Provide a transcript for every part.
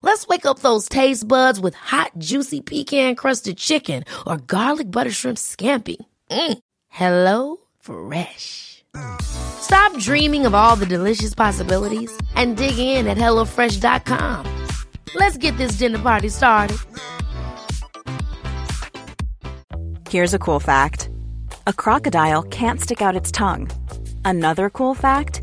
Let's wake up those taste buds with hot, juicy pecan crusted chicken or garlic butter shrimp scampi. Mm. Hello Fresh. Stop dreaming of all the delicious possibilities and dig in at HelloFresh.com. Let's get this dinner party started. Here's a cool fact a crocodile can't stick out its tongue. Another cool fact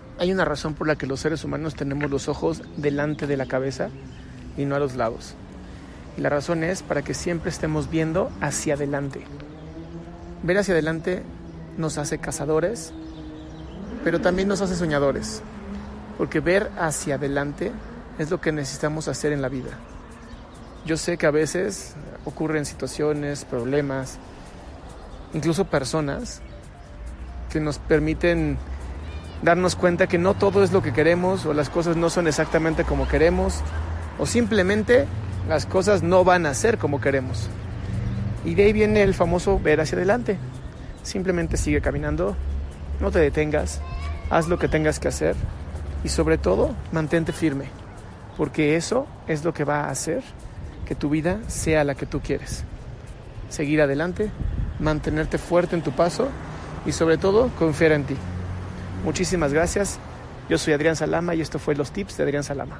Hay una razón por la que los seres humanos tenemos los ojos delante de la cabeza y no a los lados. Y la razón es para que siempre estemos viendo hacia adelante. Ver hacia adelante nos hace cazadores, pero también nos hace soñadores. Porque ver hacia adelante es lo que necesitamos hacer en la vida. Yo sé que a veces ocurren situaciones, problemas, incluso personas que nos permiten darnos cuenta que no todo es lo que queremos o las cosas no son exactamente como queremos o simplemente las cosas no van a ser como queremos. Y de ahí viene el famoso ver hacia adelante. Simplemente sigue caminando, no te detengas, haz lo que tengas que hacer y sobre todo mantente firme, porque eso es lo que va a hacer que tu vida sea la que tú quieres. Seguir adelante, mantenerte fuerte en tu paso y sobre todo confiar en ti. Muchísimas gracias. Yo soy Adrián Salama y esto fue Los Tips de Adrián Salama.